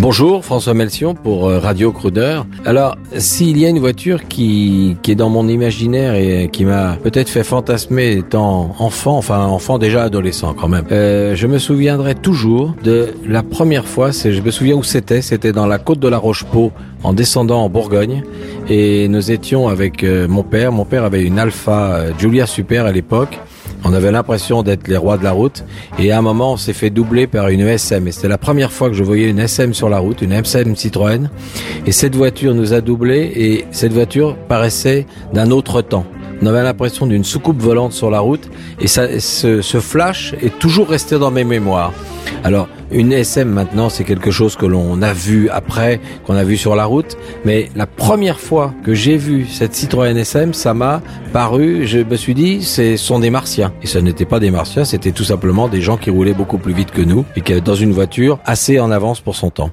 Bonjour, François Melsion pour euh, Radio Crooner. Alors, s'il y a une voiture qui, qui est dans mon imaginaire et qui m'a peut-être fait fantasmer étant enfant, enfin enfant déjà adolescent quand même, euh, je me souviendrai toujours de la première fois, c'est, je me souviens où c'était, c'était dans la côte de la Roche-Pau en descendant en Bourgogne. Et nous étions avec euh, mon père, mon père avait une Alpha euh, Giulia Super à l'époque on avait l'impression d'être les rois de la route. Et à un moment, on s'est fait doubler par une SM. Et c'était la première fois que je voyais une SM sur la route, une SM Citroën. Et cette voiture nous a doublé et cette voiture paraissait d'un autre temps. On avait l'impression d'une soucoupe volante sur la route et ce, ce flash est toujours resté dans mes mémoires. Alors, une SM maintenant, c'est quelque chose que l'on a vu après, qu'on a vu sur la route. Mais la première fois que j'ai vu cette Citroën SM, ça m'a paru, je me suis dit, ce sont des martiens. Et ce n'était pas des martiens, c'était tout simplement des gens qui roulaient beaucoup plus vite que nous et qui étaient dans une voiture assez en avance pour son temps.